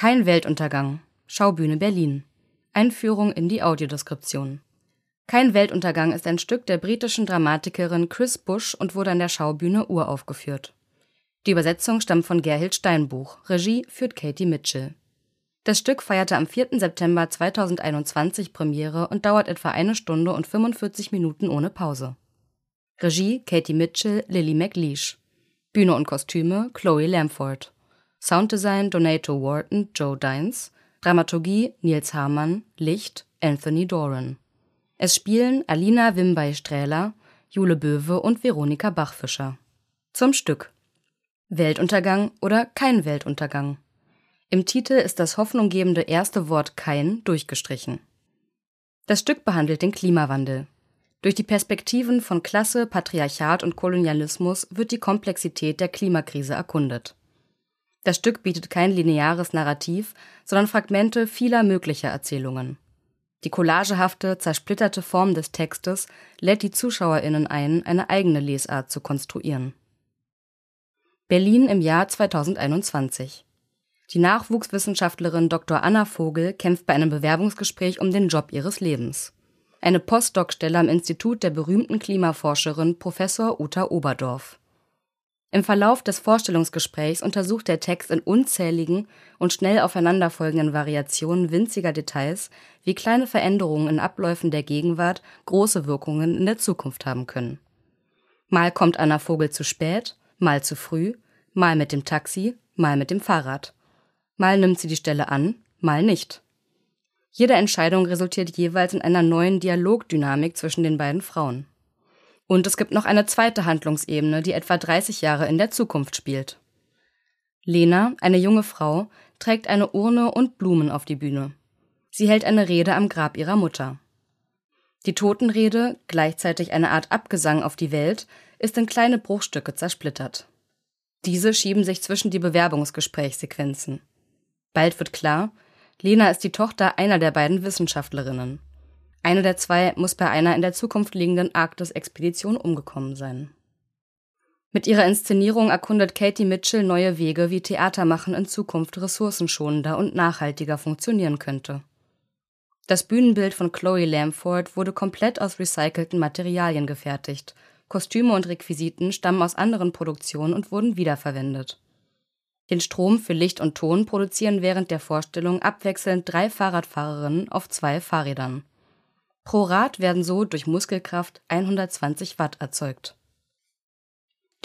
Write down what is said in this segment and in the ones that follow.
Kein Weltuntergang. Schaubühne Berlin. Einführung in die Audiodeskription. Kein Weltuntergang ist ein Stück der britischen Dramatikerin Chris Bush und wurde an der Schaubühne uraufgeführt. Die Übersetzung stammt von Gerhild Steinbuch, Regie führt Katie Mitchell. Das Stück feierte am 4. September 2021 Premiere und dauert etwa eine Stunde und 45 Minuten ohne Pause. Regie Katie Mitchell, Lily McLeish. Bühne und Kostüme Chloe Lamford. Sounddesign Donato Wharton, Joe Dines. Dramaturgie Nils Hamann. Licht Anthony Doran. Es spielen Alina Wimbay-Strähler, Jule Böwe und Veronika Bachfischer. Zum Stück. Weltuntergang oder kein Weltuntergang. Im Titel ist das hoffnunggebende erste Wort kein durchgestrichen. Das Stück behandelt den Klimawandel. Durch die Perspektiven von Klasse, Patriarchat und Kolonialismus wird die Komplexität der Klimakrise erkundet. Das Stück bietet kein lineares Narrativ, sondern Fragmente vieler möglicher Erzählungen. Die collagehafte, zersplitterte Form des Textes lädt die ZuschauerInnen ein, eine eigene Lesart zu konstruieren. Berlin im Jahr 2021. Die Nachwuchswissenschaftlerin Dr. Anna Vogel kämpft bei einem Bewerbungsgespräch um den Job ihres Lebens. Eine Postdoc-Stelle am Institut der berühmten Klimaforscherin Professor Uta Oberdorf. Im Verlauf des Vorstellungsgesprächs untersucht der Text in unzähligen und schnell aufeinanderfolgenden Variationen winziger Details, wie kleine Veränderungen in Abläufen der Gegenwart große Wirkungen in der Zukunft haben können. Mal kommt Anna Vogel zu spät, mal zu früh, mal mit dem Taxi, mal mit dem Fahrrad. Mal nimmt sie die Stelle an, mal nicht. Jede Entscheidung resultiert jeweils in einer neuen Dialogdynamik zwischen den beiden Frauen. Und es gibt noch eine zweite Handlungsebene, die etwa 30 Jahre in der Zukunft spielt. Lena, eine junge Frau, trägt eine Urne und Blumen auf die Bühne. Sie hält eine Rede am Grab ihrer Mutter. Die Totenrede, gleichzeitig eine Art Abgesang auf die Welt, ist in kleine Bruchstücke zersplittert. Diese schieben sich zwischen die Bewerbungsgesprächssequenzen. Bald wird klar, Lena ist die Tochter einer der beiden Wissenschaftlerinnen. Eine der zwei muss bei einer in der Zukunft liegenden Arktis-Expedition umgekommen sein. Mit ihrer Inszenierung erkundet Katie Mitchell neue Wege, wie Theatermachen in Zukunft ressourcenschonender und nachhaltiger funktionieren könnte. Das Bühnenbild von Chloe Lamford wurde komplett aus recycelten Materialien gefertigt. Kostüme und Requisiten stammen aus anderen Produktionen und wurden wiederverwendet. Den Strom für Licht und Ton produzieren während der Vorstellung abwechselnd drei Fahrradfahrerinnen auf zwei Fahrrädern. Pro Rad werden so durch Muskelkraft 120 Watt erzeugt.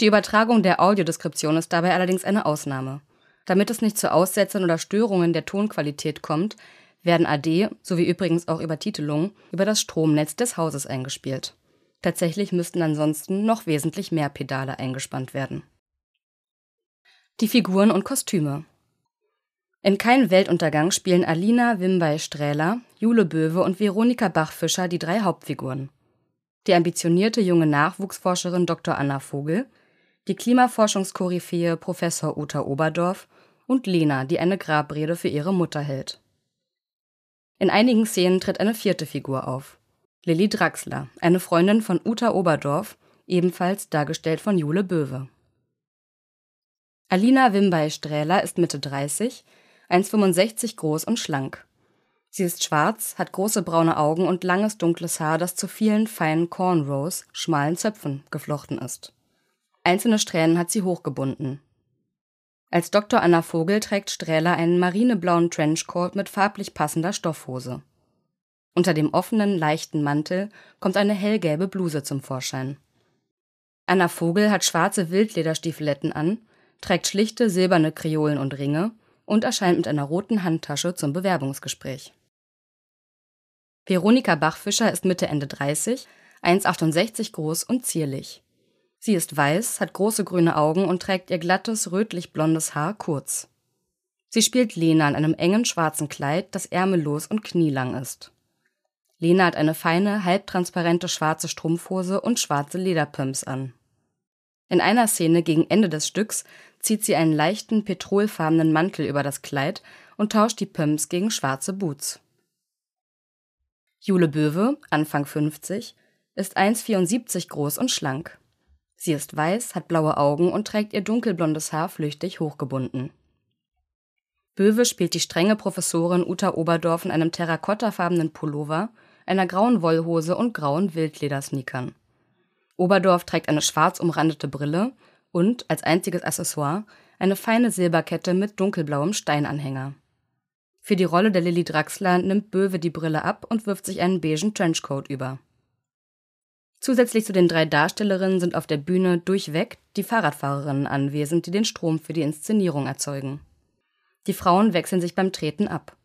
Die Übertragung der Audiodeskription ist dabei allerdings eine Ausnahme. Damit es nicht zu Aussetzern oder Störungen der Tonqualität kommt, werden AD sowie übrigens auch Übertitelungen über das Stromnetz des Hauses eingespielt. Tatsächlich müssten ansonsten noch wesentlich mehr Pedale eingespannt werden. Die Figuren und Kostüme in Kein Weltuntergang spielen Alina Wimbay-Strähler, Jule Böwe und Veronika Bachfischer die drei Hauptfiguren. Die ambitionierte junge Nachwuchsforscherin Dr. Anna Vogel, die Klimaforschungskoryphäe Professor Uta Oberdorf und Lena, die eine Grabrede für ihre Mutter hält. In einigen Szenen tritt eine vierte Figur auf. Lilly Draxler, eine Freundin von Uta Oberdorf, ebenfalls dargestellt von Jule Böwe. Alina Wimbay-Strähler ist Mitte 30, 1,65 groß und schlank. Sie ist schwarz, hat große braune Augen und langes dunkles Haar, das zu vielen feinen Cornrows, schmalen Zöpfen, geflochten ist. Einzelne Strähnen hat sie hochgebunden. Als Dr. Anna Vogel trägt Strähler einen marineblauen Trenchcoat mit farblich passender Stoffhose. Unter dem offenen, leichten Mantel kommt eine hellgelbe Bluse zum Vorschein. Anna Vogel hat schwarze Wildlederstiefeletten an, trägt schlichte silberne Kreolen und Ringe und erscheint mit einer roten Handtasche zum Bewerbungsgespräch. Veronika Bachfischer ist Mitte Ende 30, 1,68 groß und zierlich. Sie ist weiß, hat große grüne Augen und trägt ihr glattes, rötlich-blondes Haar kurz. Sie spielt Lena in einem engen schwarzen Kleid, das ärmellos und knielang ist. Lena hat eine feine, halbtransparente schwarze Strumpfhose und schwarze Lederpumps an. In einer Szene gegen Ende des Stücks zieht sie einen leichten petrolfarbenen Mantel über das Kleid und tauscht die Pumps gegen schwarze Boots. Jule Böwe, Anfang 50, ist 1,74 groß und schlank. Sie ist weiß, hat blaue Augen und trägt ihr dunkelblondes Haar flüchtig hochgebunden. Böwe spielt die strenge Professorin Uta Oberdorf in einem terrakottafarbenen Pullover, einer grauen Wollhose und grauen Wildledersneakern. Oberdorf trägt eine schwarz umrandete Brille und, als einziges Accessoire, eine feine Silberkette mit dunkelblauem Steinanhänger. Für die Rolle der Lilly Draxler nimmt Böwe die Brille ab und wirft sich einen beigen Trenchcoat über. Zusätzlich zu den drei Darstellerinnen sind auf der Bühne durchweg die Fahrradfahrerinnen anwesend, die den Strom für die Inszenierung erzeugen. Die Frauen wechseln sich beim Treten ab.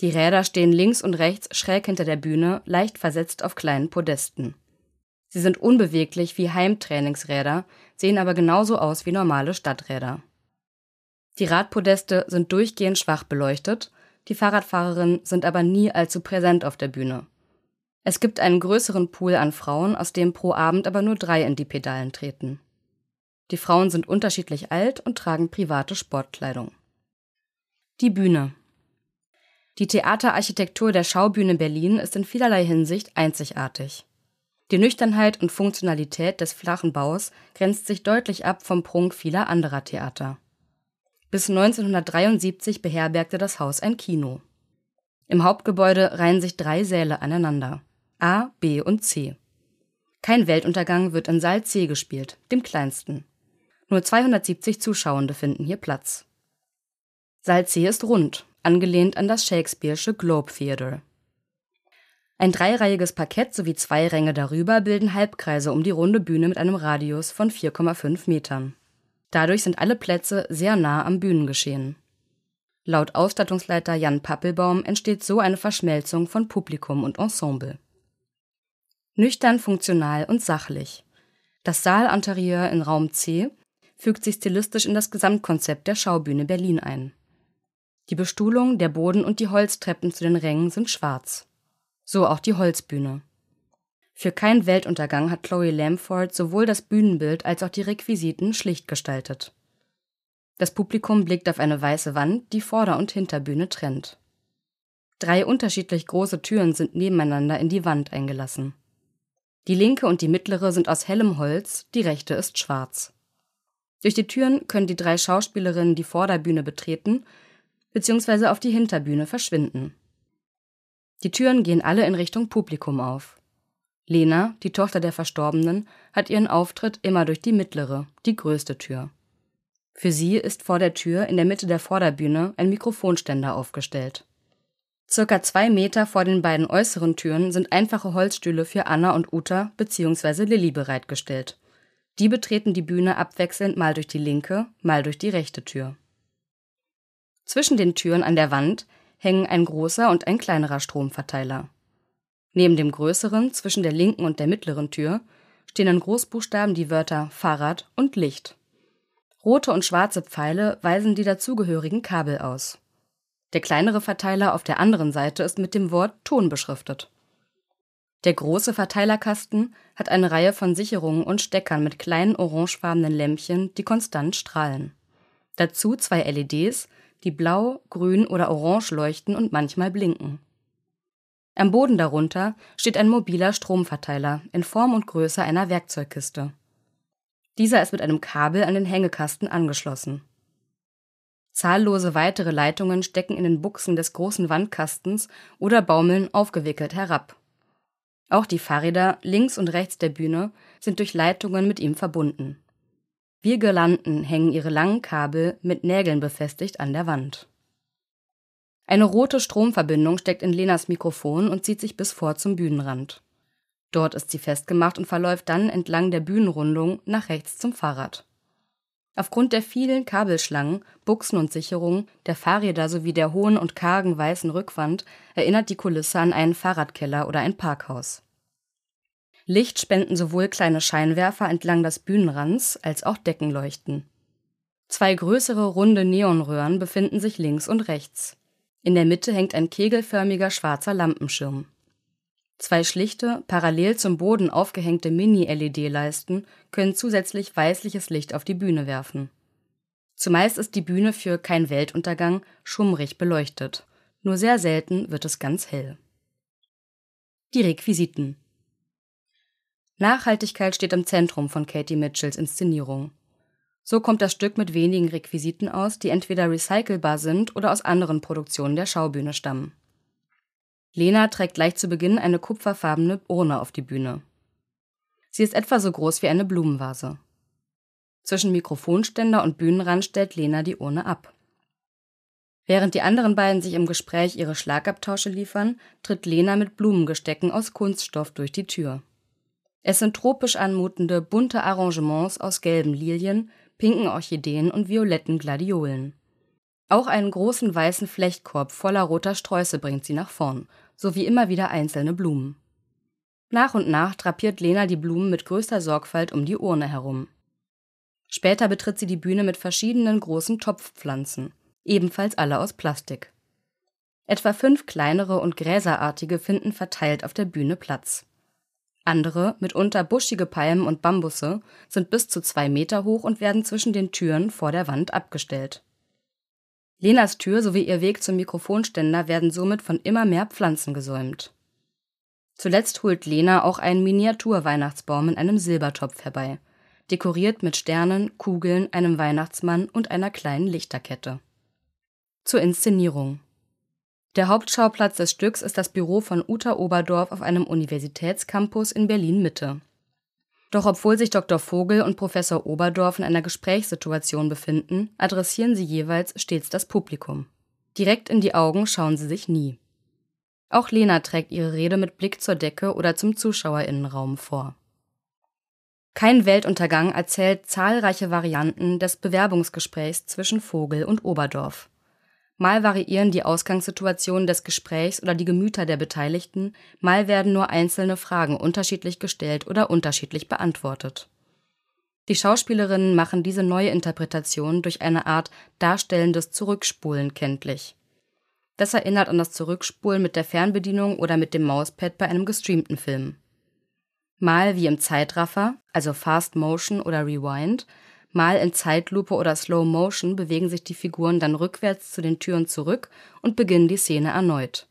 Die Räder stehen links und rechts schräg hinter der Bühne, leicht versetzt auf kleinen Podesten. Sie sind unbeweglich wie Heimtrainingsräder, sehen aber genauso aus wie normale Stadträder. Die Radpodeste sind durchgehend schwach beleuchtet, die Fahrradfahrerinnen sind aber nie allzu präsent auf der Bühne. Es gibt einen größeren Pool an Frauen, aus dem pro Abend aber nur drei in die Pedalen treten. Die Frauen sind unterschiedlich alt und tragen private Sportkleidung. Die Bühne. Die Theaterarchitektur der Schaubühne Berlin ist in vielerlei Hinsicht einzigartig. Die Nüchternheit und Funktionalität des flachen Baus grenzt sich deutlich ab vom Prunk vieler anderer Theater. Bis 1973 beherbergte das Haus ein Kino. Im Hauptgebäude reihen sich drei Säle aneinander. A, B und C. Kein Weltuntergang wird in Saal C gespielt, dem kleinsten. Nur 270 Zuschauende finden hier Platz. Saal C ist rund, angelehnt an das Shakespeare'sche Globe Theatre. Ein dreireihiges Parkett sowie zwei Ränge darüber bilden Halbkreise um die runde Bühne mit einem Radius von 4,5 Metern. Dadurch sind alle Plätze sehr nah am Bühnengeschehen. Laut Ausstattungsleiter Jan Pappelbaum entsteht so eine Verschmelzung von Publikum und Ensemble. Nüchtern, funktional und sachlich. Das Saalinterieur in Raum C fügt sich stilistisch in das Gesamtkonzept der Schaubühne Berlin ein. Die Bestuhlung, der Boden und die Holztreppen zu den Rängen sind schwarz. So auch die Holzbühne. Für keinen Weltuntergang hat Chloe Lamford sowohl das Bühnenbild als auch die Requisiten schlicht gestaltet. Das Publikum blickt auf eine weiße Wand, die Vorder- und Hinterbühne trennt. Drei unterschiedlich große Türen sind nebeneinander in die Wand eingelassen. Die linke und die mittlere sind aus hellem Holz, die rechte ist schwarz. Durch die Türen können die drei Schauspielerinnen die Vorderbühne betreten bzw. auf die Hinterbühne verschwinden. Die Türen gehen alle in Richtung Publikum auf. Lena, die Tochter der Verstorbenen, hat ihren Auftritt immer durch die mittlere, die größte Tür. Für sie ist vor der Tür in der Mitte der Vorderbühne ein Mikrofonständer aufgestellt. Circa zwei Meter vor den beiden äußeren Türen sind einfache Holzstühle für Anna und Uta bzw. Lilly bereitgestellt. Die betreten die Bühne abwechselnd mal durch die linke, mal durch die rechte Tür. Zwischen den Türen an der Wand hängen ein großer und ein kleinerer Stromverteiler. Neben dem größeren, zwischen der linken und der mittleren Tür, stehen in Großbuchstaben die Wörter Fahrrad und Licht. Rote und schwarze Pfeile weisen die dazugehörigen Kabel aus. Der kleinere Verteiler auf der anderen Seite ist mit dem Wort Ton beschriftet. Der große Verteilerkasten hat eine Reihe von Sicherungen und Steckern mit kleinen orangefarbenen Lämpchen, die konstant strahlen. Dazu zwei LEDs, die blau, grün oder orange leuchten und manchmal blinken. Am Boden darunter steht ein mobiler Stromverteiler in Form und Größe einer Werkzeugkiste. Dieser ist mit einem Kabel an den Hängekasten angeschlossen. Zahllose weitere Leitungen stecken in den Buchsen des großen Wandkastens oder baumeln aufgewickelt herab. Auch die Fahrräder links und rechts der Bühne sind durch Leitungen mit ihm verbunden. Wie Girlanden hängen ihre langen Kabel mit Nägeln befestigt an der Wand. Eine rote Stromverbindung steckt in Lenas Mikrofon und zieht sich bis vor zum Bühnenrand. Dort ist sie festgemacht und verläuft dann entlang der Bühnenrundung nach rechts zum Fahrrad. Aufgrund der vielen Kabelschlangen, Buchsen und Sicherungen, der Fahrräder sowie der hohen und kargen weißen Rückwand erinnert die Kulisse an einen Fahrradkeller oder ein Parkhaus. Licht spenden sowohl kleine Scheinwerfer entlang des Bühnenrands als auch Deckenleuchten. Zwei größere runde Neonröhren befinden sich links und rechts. In der Mitte hängt ein kegelförmiger schwarzer Lampenschirm. Zwei schlichte, parallel zum Boden aufgehängte Mini-LED-Leisten können zusätzlich weißliches Licht auf die Bühne werfen. Zumeist ist die Bühne für kein Weltuntergang schummrig beleuchtet, nur sehr selten wird es ganz hell. Die Requisiten Nachhaltigkeit steht im Zentrum von Katie Mitchells Inszenierung. So kommt das Stück mit wenigen Requisiten aus, die entweder recycelbar sind oder aus anderen Produktionen der Schaubühne stammen. Lena trägt gleich zu Beginn eine kupferfarbene Urne auf die Bühne. Sie ist etwa so groß wie eine Blumenvase. Zwischen Mikrofonständer und Bühnenrand stellt Lena die Urne ab. Während die anderen beiden sich im Gespräch ihre Schlagabtausche liefern, tritt Lena mit Blumengestecken aus Kunststoff durch die Tür. Es sind tropisch anmutende, bunte Arrangements aus gelben Lilien, pinken Orchideen und violetten Gladiolen. Auch einen großen weißen Flechtkorb voller roter Sträuße bringt sie nach vorn, sowie immer wieder einzelne Blumen. Nach und nach drapiert Lena die Blumen mit größter Sorgfalt um die Urne herum. Später betritt sie die Bühne mit verschiedenen großen Topfpflanzen, ebenfalls alle aus Plastik. Etwa fünf kleinere und gräserartige finden verteilt auf der Bühne Platz. Andere, mitunter buschige Palmen und Bambusse, sind bis zu zwei Meter hoch und werden zwischen den Türen vor der Wand abgestellt. Lenas Tür sowie ihr Weg zum Mikrofonständer werden somit von immer mehr Pflanzen gesäumt. Zuletzt holt Lena auch einen Miniatur-Weihnachtsbaum in einem Silbertopf herbei, dekoriert mit Sternen, Kugeln, einem Weihnachtsmann und einer kleinen Lichterkette. Zur Inszenierung. Der Hauptschauplatz des Stücks ist das Büro von Uta Oberdorf auf einem Universitätscampus in Berlin-Mitte. Doch obwohl sich Dr. Vogel und Professor Oberdorf in einer Gesprächssituation befinden, adressieren sie jeweils stets das Publikum. Direkt in die Augen schauen sie sich nie. Auch Lena trägt ihre Rede mit Blick zur Decke oder zum Zuschauerinnenraum vor. Kein Weltuntergang erzählt zahlreiche Varianten des Bewerbungsgesprächs zwischen Vogel und Oberdorf. Mal variieren die Ausgangssituationen des Gesprächs oder die Gemüter der Beteiligten, mal werden nur einzelne Fragen unterschiedlich gestellt oder unterschiedlich beantwortet. Die Schauspielerinnen machen diese neue Interpretation durch eine Art darstellendes Zurückspulen kenntlich. Das erinnert an das Zurückspulen mit der Fernbedienung oder mit dem Mauspad bei einem gestreamten Film. Mal wie im Zeitraffer, also Fast Motion oder Rewind, Mal in Zeitlupe oder Slow Motion bewegen sich die Figuren dann rückwärts zu den Türen zurück und beginnen die Szene erneut.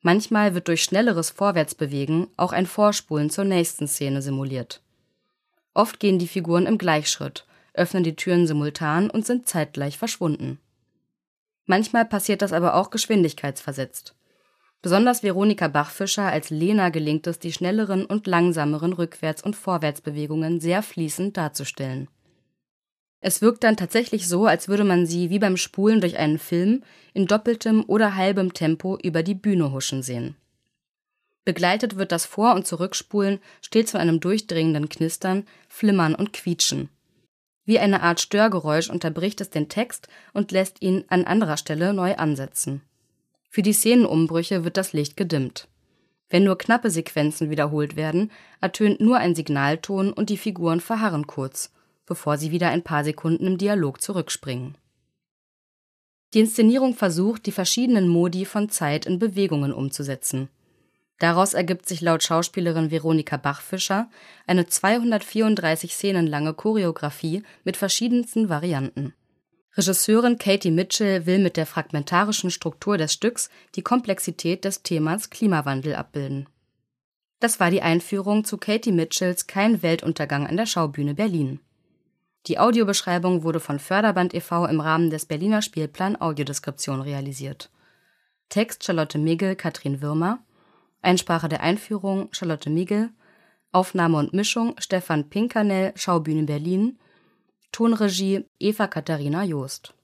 Manchmal wird durch schnelleres Vorwärtsbewegen auch ein Vorspulen zur nächsten Szene simuliert. Oft gehen die Figuren im Gleichschritt, öffnen die Türen simultan und sind zeitgleich verschwunden. Manchmal passiert das aber auch geschwindigkeitsversetzt. Besonders Veronika Bachfischer als Lena gelingt es, die schnelleren und langsameren Rückwärts- und Vorwärtsbewegungen sehr fließend darzustellen es wirkt dann tatsächlich so, als würde man sie wie beim Spulen durch einen Film in doppeltem oder halbem Tempo über die Bühne huschen sehen. Begleitet wird das Vor und Zurückspulen stets von einem durchdringenden Knistern, Flimmern und Quietschen. Wie eine Art Störgeräusch unterbricht es den Text und lässt ihn an anderer Stelle neu ansetzen. Für die Szenenumbrüche wird das Licht gedimmt. Wenn nur knappe Sequenzen wiederholt werden, ertönt nur ein Signalton und die Figuren verharren kurz bevor sie wieder ein paar Sekunden im Dialog zurückspringen. Die Inszenierung versucht, die verschiedenen Modi von Zeit in Bewegungen umzusetzen. Daraus ergibt sich laut Schauspielerin Veronika Bachfischer eine 234 Szenen lange Choreografie mit verschiedensten Varianten. Regisseurin Katie Mitchell will mit der fragmentarischen Struktur des Stücks die Komplexität des Themas Klimawandel abbilden. Das war die Einführung zu Katie Mitchells Kein Weltuntergang an der Schaubühne Berlin. Die Audiobeschreibung wurde von Förderband e.V. im Rahmen des Berliner Spielplan Audiodeskription realisiert. Text Charlotte Migel, Katrin Würmer. Einsprache der Einführung Charlotte Migel. Aufnahme und Mischung Stefan Pinkernell, Schaubühne Berlin. Tonregie Eva Katharina Joost